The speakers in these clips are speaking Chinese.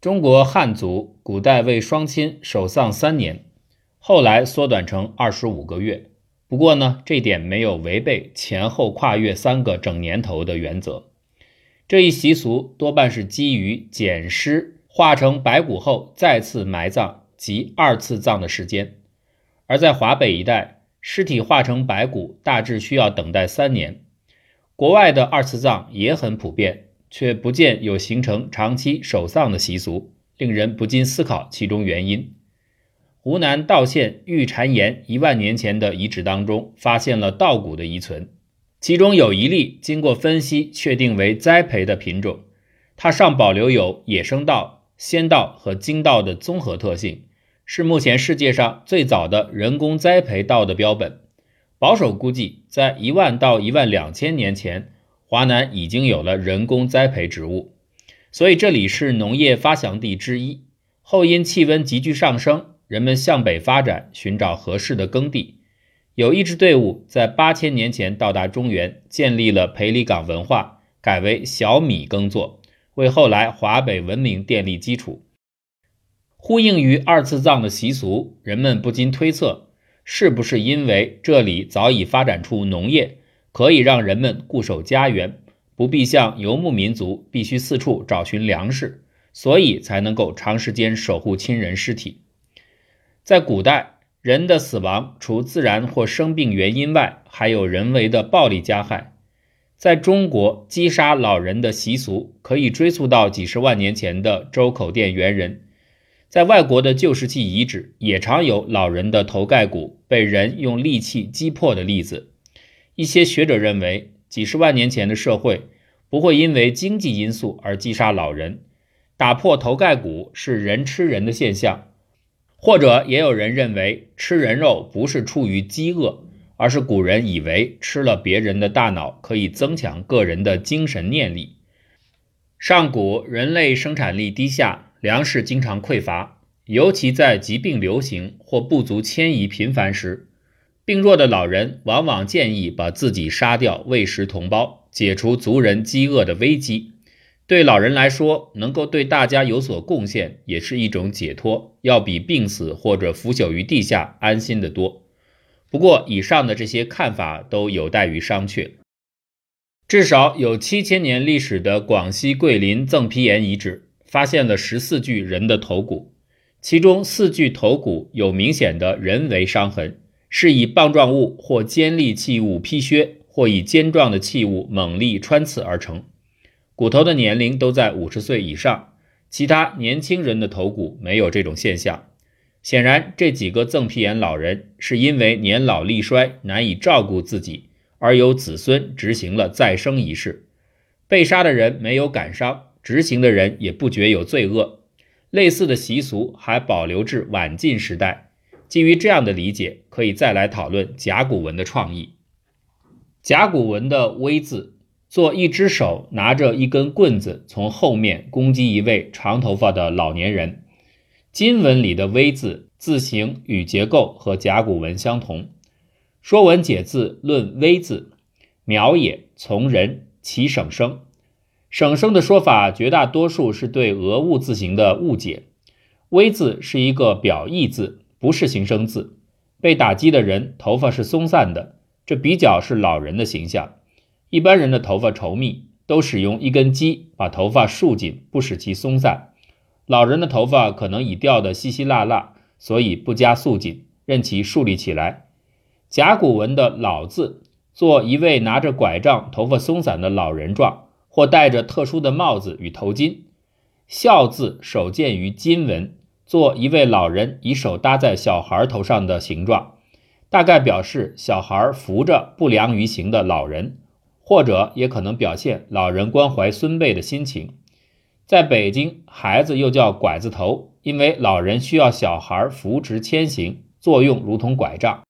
中国汉族古代为双亲守丧三年，后来缩短成二十五个月。不过呢，这点没有违背前后跨越三个整年头的原则。这一习俗多半是基于捡尸化成白骨后再次埋葬及二次葬的时间。而在华北一带，尸体化成白骨大致需要等待三年。国外的二次葬也很普遍。却不见有形成长期守丧的习俗，令人不禁思考其中原因。湖南道县玉蟾岩一万年前的遗址当中，发现了稻谷的遗存，其中有一粒经过分析确定为栽培的品种，它尚保留有野生稻、仙稻和精稻的综合特性，是目前世界上最早的人工栽培稻的标本。保守估计，在一万到一万两千年前。华南已经有了人工栽培植物，所以这里是农业发祥地之一。后因气温急剧上升，人们向北发展，寻找合适的耕地。有一支队伍在八千年前到达中原，建立了裴李岗文化，改为小米耕作，为后来华北文明奠立基础。呼应于二次葬的习俗，人们不禁推测，是不是因为这里早已发展出农业？可以让人们固守家园，不必像游牧民族必须四处找寻粮食，所以才能够长时间守护亲人尸体。在古代，人的死亡除自然或生病原因外，还有人为的暴力加害。在中国，击杀老人的习俗可以追溯到几十万年前的周口店猿人。在外国的旧石器遗址也常有老人的头盖骨被人用利器击破的例子。一些学者认为，几十万年前的社会不会因为经济因素而击杀老人，打破头盖骨是人吃人的现象。或者也有人认为，吃人肉不是出于饥饿，而是古人以为吃了别人的大脑可以增强个人的精神念力。上古人类生产力低下，粮食经常匮乏，尤其在疾病流行或部族迁移频繁时。病弱的老人往往建议把自己杀掉喂食同胞，解除族人饥饿的危机。对老人来说，能够对大家有所贡献也是一种解脱，要比病死或者腐朽于地下安心得多。不过，以上的这些看法都有待于商榷。至少有七千年历史的广西桂林赠皮岩遗址发现了十四具人的头骨，其中四具头骨有明显的人为伤痕。是以棒状物或尖利器物劈削，或以尖状的器物猛力穿刺而成。骨头的年龄都在五十岁以上，其他年轻人的头骨没有这种现象。显然，这几个赠皮岩老人是因为年老力衰，难以照顾自己，而由子孙执行了再生仪式。被杀的人没有感伤，执行的人也不觉有罪恶。类似的习俗还保留至晚晋时代。基于这样的理解，可以再来讨论甲骨文的创意。甲骨文的“微”字，做一只手拿着一根棍子，从后面攻击一位长头发的老年人。金文里的“微”字字形与结构和甲骨文相同。《说文解字》论“微”字：“苗也，从人，其省声。”省声的说法，绝大多数是对俄物字形的误解。“微”字是一个表意字。不是形声字，被打击的人头发是松散的，这比较是老人的形象。一般人的头发稠密，都使用一根鸡把头发束紧，不使其松散。老人的头发可能已掉得稀稀落落，所以不加束紧，任其竖立起来。甲骨文的“老”字，做一位拿着拐杖、头发松散的老人状，或戴着特殊的帽子与头巾。孝字首见于金文。做一位老人以手搭在小孩头上的形状，大概表示小孩扶着不良于行的老人，或者也可能表现老人关怀孙辈的心情。在北京，孩子又叫拐子头，因为老人需要小孩扶持牵行，作用如同拐杖。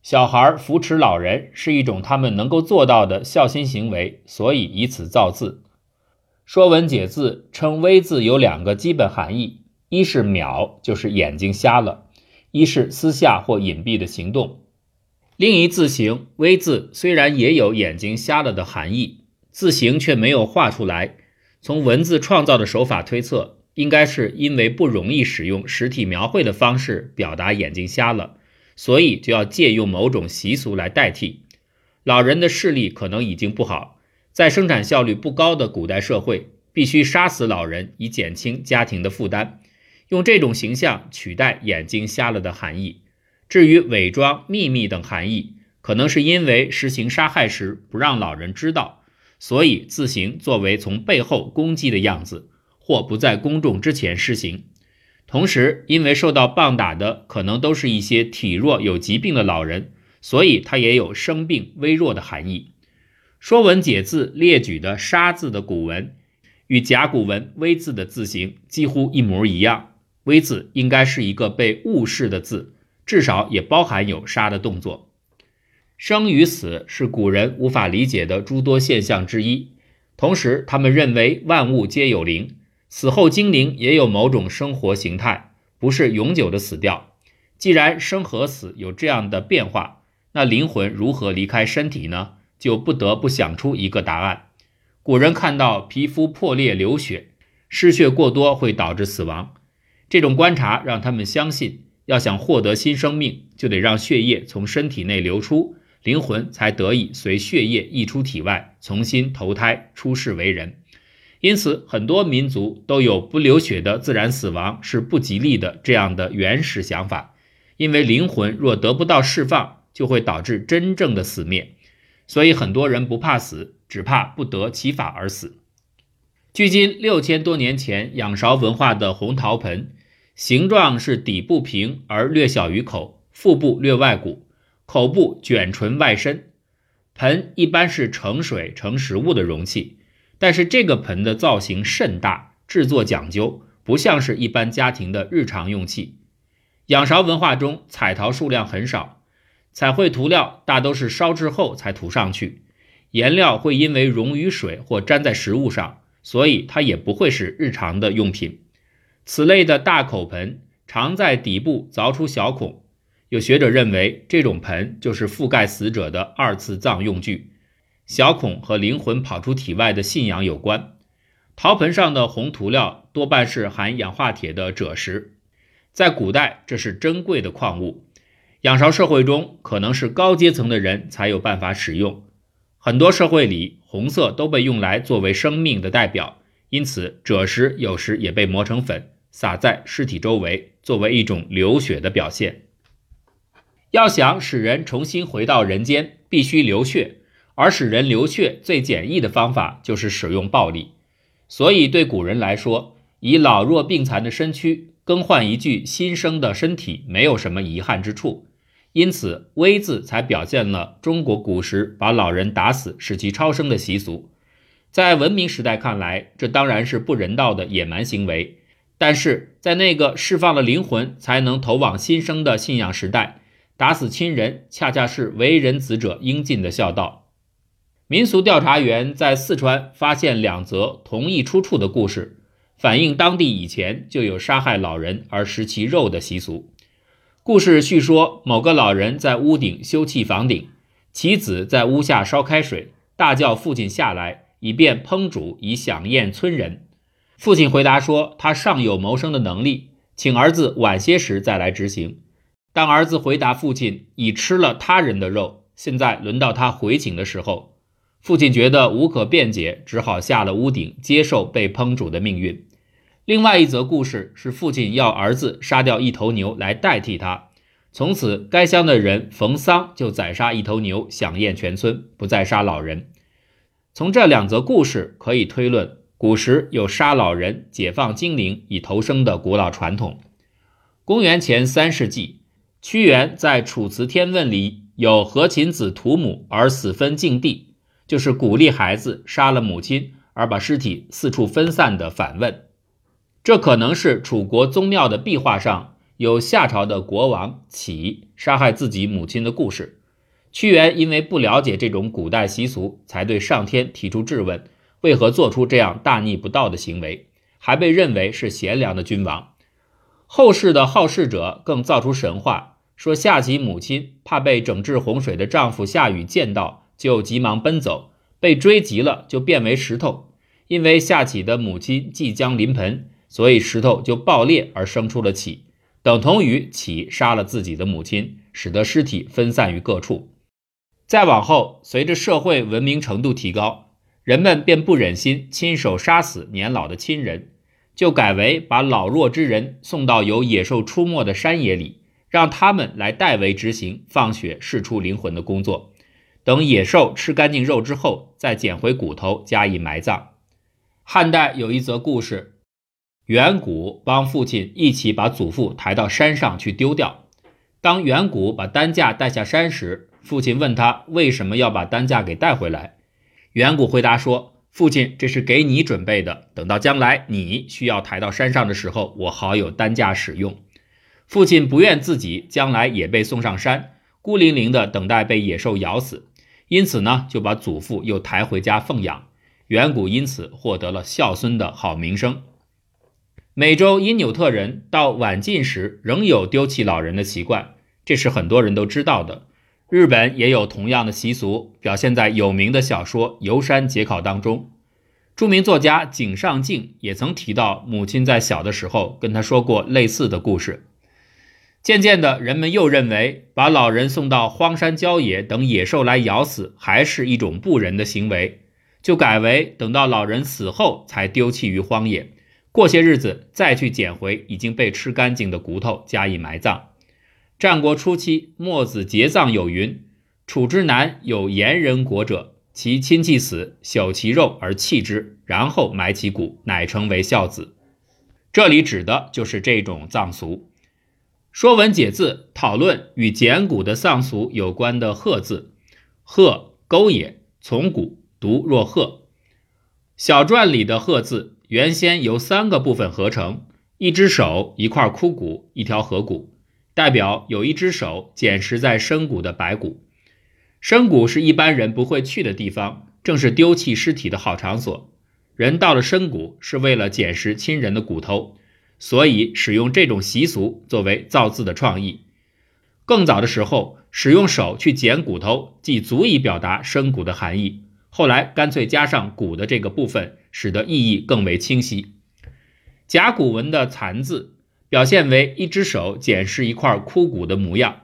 小孩扶持老人是一种他们能够做到的孝心行为，所以以此造字。《说文解字》称“微”字有两个基本含义。一是秒，就是眼睛瞎了；一是私下或隐蔽的行动。另一字形微字虽然也有眼睛瞎了的含义，字形却没有画出来。从文字创造的手法推测，应该是因为不容易使用实体描绘的方式表达眼睛瞎了，所以就要借用某种习俗来代替。老人的视力可能已经不好，在生产效率不高的古代社会，必须杀死老人以减轻家庭的负担，用这种形象取代眼睛瞎了的含义。至于伪装、秘密等含义，可能是因为实行杀害时不让老人知道，所以自行作为从背后攻击的样子。或不在公众之前施行，同时，因为受到棒打的可能都是一些体弱有疾病的老人，所以它也有生病微弱的含义。《说文解字》列举的“杀”字的古文，与甲骨文“微”字的字形几乎一模一样。“微”字应该是一个被误视的字，至少也包含有杀的动作。生与死是古人无法理解的诸多现象之一，同时，他们认为万物皆有灵。死后精灵也有某种生活形态，不是永久的死掉。既然生和死有这样的变化，那灵魂如何离开身体呢？就不得不想出一个答案。古人看到皮肤破裂流血，失血过多会导致死亡，这种观察让他们相信，要想获得新生命，就得让血液从身体内流出，灵魂才得以随血液溢出体外，重新投胎出世为人。因此，很多民族都有不流血的自然死亡是不吉利的这样的原始想法。因为灵魂若得不到释放，就会导致真正的死灭。所以，很多人不怕死，只怕不得其法而死。距今六千多年前，仰韶文化的红陶盆，形状是底部平而略小于口，腹部略外鼓，口部卷唇外伸。盆一般是盛水、盛食物的容器。但是这个盆的造型甚大，制作讲究，不像是一般家庭的日常用器。仰韶文化中彩陶数量很少，彩绘涂料大都是烧制后才涂上去，颜料会因为溶于水或粘在食物上，所以它也不会是日常的用品。此类的大口盆常在底部凿出小孔，有学者认为这种盆就是覆盖死者的二次葬用具。小孔和灵魂跑出体外的信仰有关。陶盆上的红涂料多半是含氧化铁的赭石，在古代这是珍贵的矿物。仰韶社会中可能是高阶层的人才有办法使用。很多社会里，红色都被用来作为生命的代表，因此赭石有时也被磨成粉，撒在尸体周围，作为一种流血的表现。要想使人重新回到人间，必须流血。而使人流血最简易的方法就是使用暴力，所以对古人来说，以老弱病残的身躯更换一具新生的身体，没有什么遗憾之处。因此，“微”字才表现了中国古时把老人打死使其超生的习俗。在文明时代看来，这当然是不人道的野蛮行为；但是在那个释放了灵魂才能投往新生的信仰时代，打死亲人恰恰是为人子者应尽的孝道。民俗调查员在四川发现两则同一出处的故事，反映当地以前就有杀害老人而食其肉的习俗。故事叙说，某个老人在屋顶修葺房顶，其子在屋下烧开水，大叫父亲下来，以便烹煮以享宴村人。父亲回答说，他尚有谋生的能力，请儿子晚些时再来执行。当儿子回答父亲已吃了他人的肉，现在轮到他回请的时候。父亲觉得无可辩解，只好下了屋顶，接受被烹煮的命运。另外一则故事是，父亲要儿子杀掉一头牛来代替他，从此该乡的人逢丧就宰杀一头牛，享宴全村，不再杀老人。从这两则故事可以推论，古时有杀老人、解放精灵以投生的古老传统。公元前三世纪，屈原在《楚辞天问》里有“何秦子屠母而死分境地”。就是鼓励孩子杀了母亲而把尸体四处分散的反问，这可能是楚国宗庙的壁画上有夏朝的国王启杀害自己母亲的故事。屈原因为不了解这种古代习俗，才对上天提出质问：为何做出这样大逆不道的行为？还被认为是贤良的君王。后世的好事者更造出神话，说夏启母亲怕被整治洪水的丈夫夏禹见到。就急忙奔走，被追急了就变为石头。因为夏启的母亲即将临盆，所以石头就爆裂而生出了起，等同于起杀了自己的母亲，使得尸体分散于各处。再往后，随着社会文明程度提高，人们便不忍心亲手杀死年老的亲人，就改为把老弱之人送到有野兽出没的山野里，让他们来代为执行放血释出灵魂的工作。等野兽吃干净肉之后，再捡回骨头加以埋葬。汉代有一则故事。远古帮父亲一起把祖父抬到山上去丢掉。当远古把担架带下山时，父亲问他为什么要把担架给带回来。远古回答说：“父亲，这是给你准备的，等到将来你需要抬到山上的时候，我好有担架使用。”父亲不愿自己将来也被送上山，孤零零的等待被野兽咬死，因此呢，就把祖父又抬回家奉养。远古因此获得了孝孙的好名声。美洲因纽特人到晚近时仍有丢弃老人的习惯，这是很多人都知道的。日本也有同样的习俗，表现在有名的小说《游山解考》当中。著名作家井上靖也曾提到，母亲在小的时候跟他说过类似的故事。渐渐的，人们又认为把老人送到荒山郊野等野兽来咬死，还是一种不仁的行为，就改为等到老人死后才丢弃于荒野。过些日子再去捡回已经被吃干净的骨头加以埋葬。战国初期，墨子节葬有云：“楚之南有颜人国者，其亲戚死，朽其肉而弃之，然后埋其骨，乃成为孝子。”这里指的就是这种葬俗。《说文解字》讨论与捡骨的丧俗有关的“鹤”字，“鹤”钩也，从骨，读若鹤。小篆里的“鹤”字。原先由三个部分合成：一只手、一块枯骨、一条颌骨，代表有一只手捡拾在深谷的白骨。深谷是一般人不会去的地方，正是丢弃尸体的好场所。人到了深谷是为了捡拾亲人的骨头，所以使用这种习俗作为造字的创意。更早的时候，使用手去捡骨头，即足以表达深谷的含义。后来干脆加上“骨”的这个部分，使得意义更为清晰。甲骨文的“残”字表现为一只手捡拾一块枯骨的模样，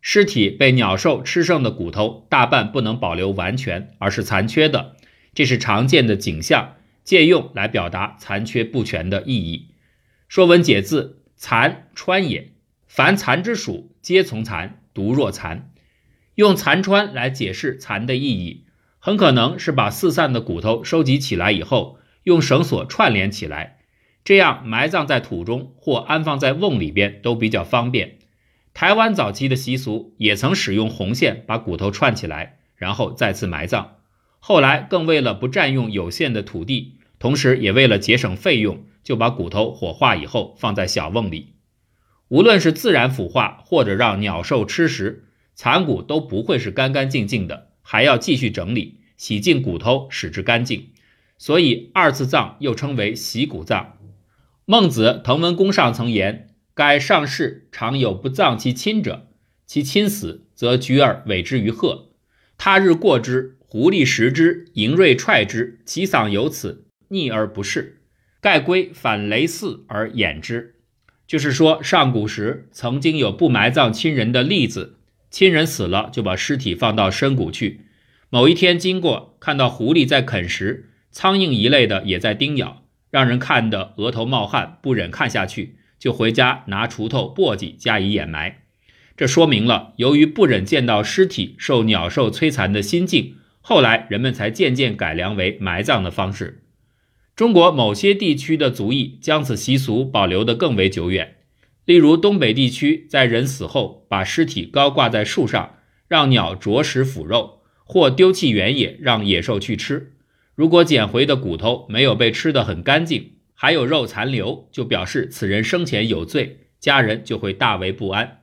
尸体被鸟兽吃剩的骨头大半不能保留完全，而是残缺的，这是常见的景象，借用来表达残缺不全的意义。《说文解字》：“残，川也。凡残之属，皆从残，独若残。”用残穿来解释残的意义。很可能是把四散的骨头收集起来以后，用绳索串联起来，这样埋葬在土中或安放在瓮里边都比较方便。台湾早期的习俗也曾使用红线把骨头串起来，然后再次埋葬。后来更为了不占用有限的土地，同时也为了节省费用，就把骨头火化以后放在小瓮里。无论是自然腐化或者让鸟兽吃食，残骨都不会是干干净净的。还要继续整理、洗净骨头，使之干净，所以二次葬又称为洗骨葬。孟子《滕文公上》曾言：“盖上士常有不葬其亲者，其亲死，则举而委之于壑。他日过之，狐狸食之，蝇蚋踹之，其丧由此，逆而不逝。盖归反雷祀而掩之。”就是说，上古时曾经有不埋葬亲人的例子。亲人死了，就把尸体放到深谷去。某一天经过，看到狐狸在啃食，苍蝇一类的也在叮咬，让人看得额头冒汗，不忍看下去，就回家拿锄头、簸箕加以掩埋。这说明了，由于不忍见到尸体受鸟兽摧残的心境，后来人们才渐渐改良为埋葬的方式。中国某些地区的族裔将此习俗保留得更为久远。例如，东北地区在人死后，把尸体高挂在树上，让鸟啄食腐肉，或丢弃原野，让野兽去吃。如果捡回的骨头没有被吃得很干净，还有肉残留，就表示此人生前有罪，家人就会大为不安。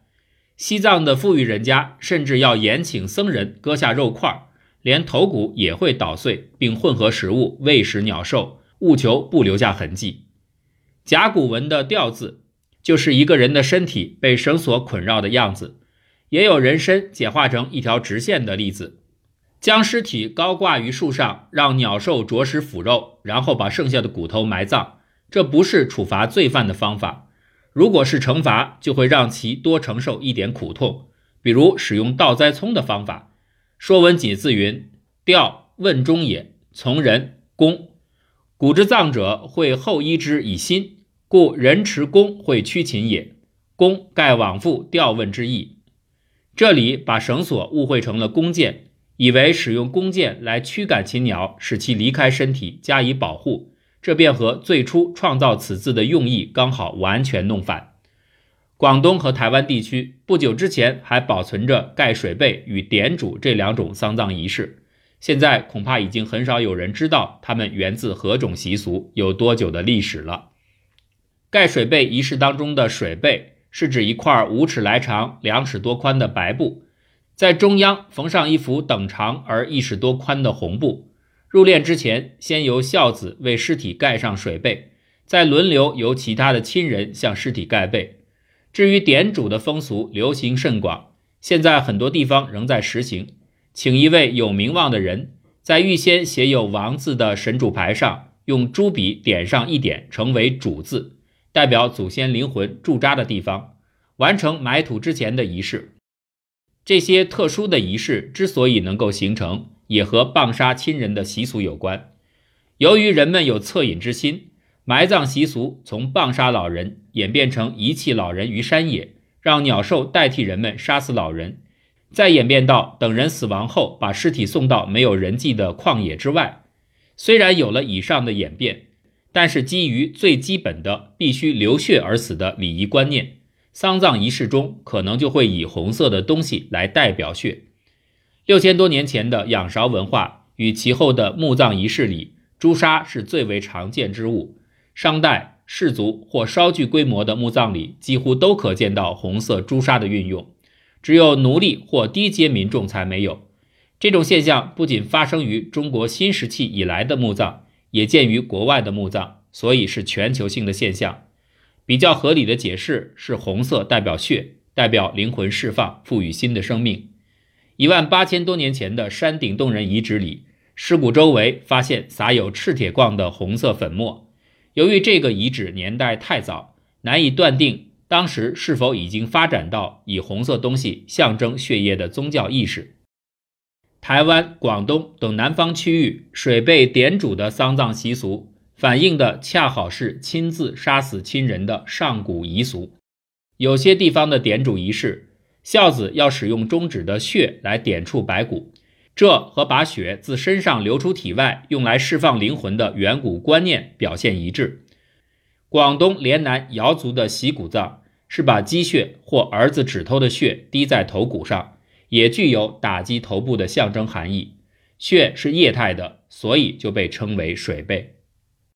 西藏的富裕人家甚至要严请僧人割下肉块，连头骨也会捣碎，并混合食物喂食鸟兽，务求不留下痕迹。甲骨文的“吊”字。就是一个人的身体被绳索捆绕的样子，也有人身简化成一条直线的例子。将尸体高挂于树上，让鸟兽啄食腐肉，然后把剩下的骨头埋葬，这不是处罚罪犯的方法。如果是惩罚，就会让其多承受一点苦痛，比如使用倒栽葱的方法。《说文解字》云：“吊问中也，从人弓。古之葬者会后衣之以心，故人持弓会屈禽也。弓盖往复吊问之意。”这里把绳索误会成了弓箭，以为使用弓箭来驱赶禽鸟，使其离开身体加以保护。这便和最初创造此字的用意刚好完全弄反。广东和台湾地区不久之前还保存着盖水被与点主这两种丧葬仪式，现在恐怕已经很少有人知道它们源自何种习俗，有多久的历史了。盖水被仪式当中的水被是指一块五尺来长、两尺多宽的白布，在中央缝上一幅等长而一尺多宽的红布。入殓之前，先由孝子为尸体盖上水被，再轮流由其他的亲人向尸体盖被。至于点主的风俗，流行甚广，现在很多地方仍在实行，请一位有名望的人，在预先写有王字的神主牌上，用朱笔点上一点，成为主字，代表祖先灵魂驻扎的地方，完成埋土之前的仪式。这些特殊的仪式之所以能够形成，也和棒杀亲人的习俗有关。由于人们有恻隐之心，埋葬习俗从棒杀老人演变成遗弃老人于山野，让鸟兽代替人们杀死老人，再演变到等人死亡后把尸体送到没有人迹的旷野之外。虽然有了以上的演变，但是基于最基本的必须流血而死的礼仪观念，丧葬仪式中可能就会以红色的东西来代表血。六千多年前的仰韶文化与其后的墓葬仪式里，朱砂是最为常见之物。商代氏族或稍具规模的墓葬里，几乎都可见到红色朱砂的运用，只有奴隶或低阶民众才没有。这种现象不仅发生于中国新石器以来的墓葬，也见于国外的墓葬，所以是全球性的现象。比较合理的解释是，红色代表血，代表灵魂释放，赋予新的生命。一万八千多年前的山顶洞人遗址里，尸骨周围发现撒有赤铁矿的红色粉末。由于这个遗址年代太早，难以断定当时是否已经发展到以红色东西象征血液的宗教意识。台湾、广东等南方区域水被点煮的丧葬习俗，反映的恰好是亲自杀死亲人的上古遗俗。有些地方的点主仪式。孝子要使用中指的血来点触白骨，这和把血自身上流出体外用来释放灵魂的远古观念表现一致。广东连南瑶族的洗骨葬是把鸡血或儿子指头的血滴在头骨上，也具有打击头部的象征含义。血是液态的，所以就被称为水贝。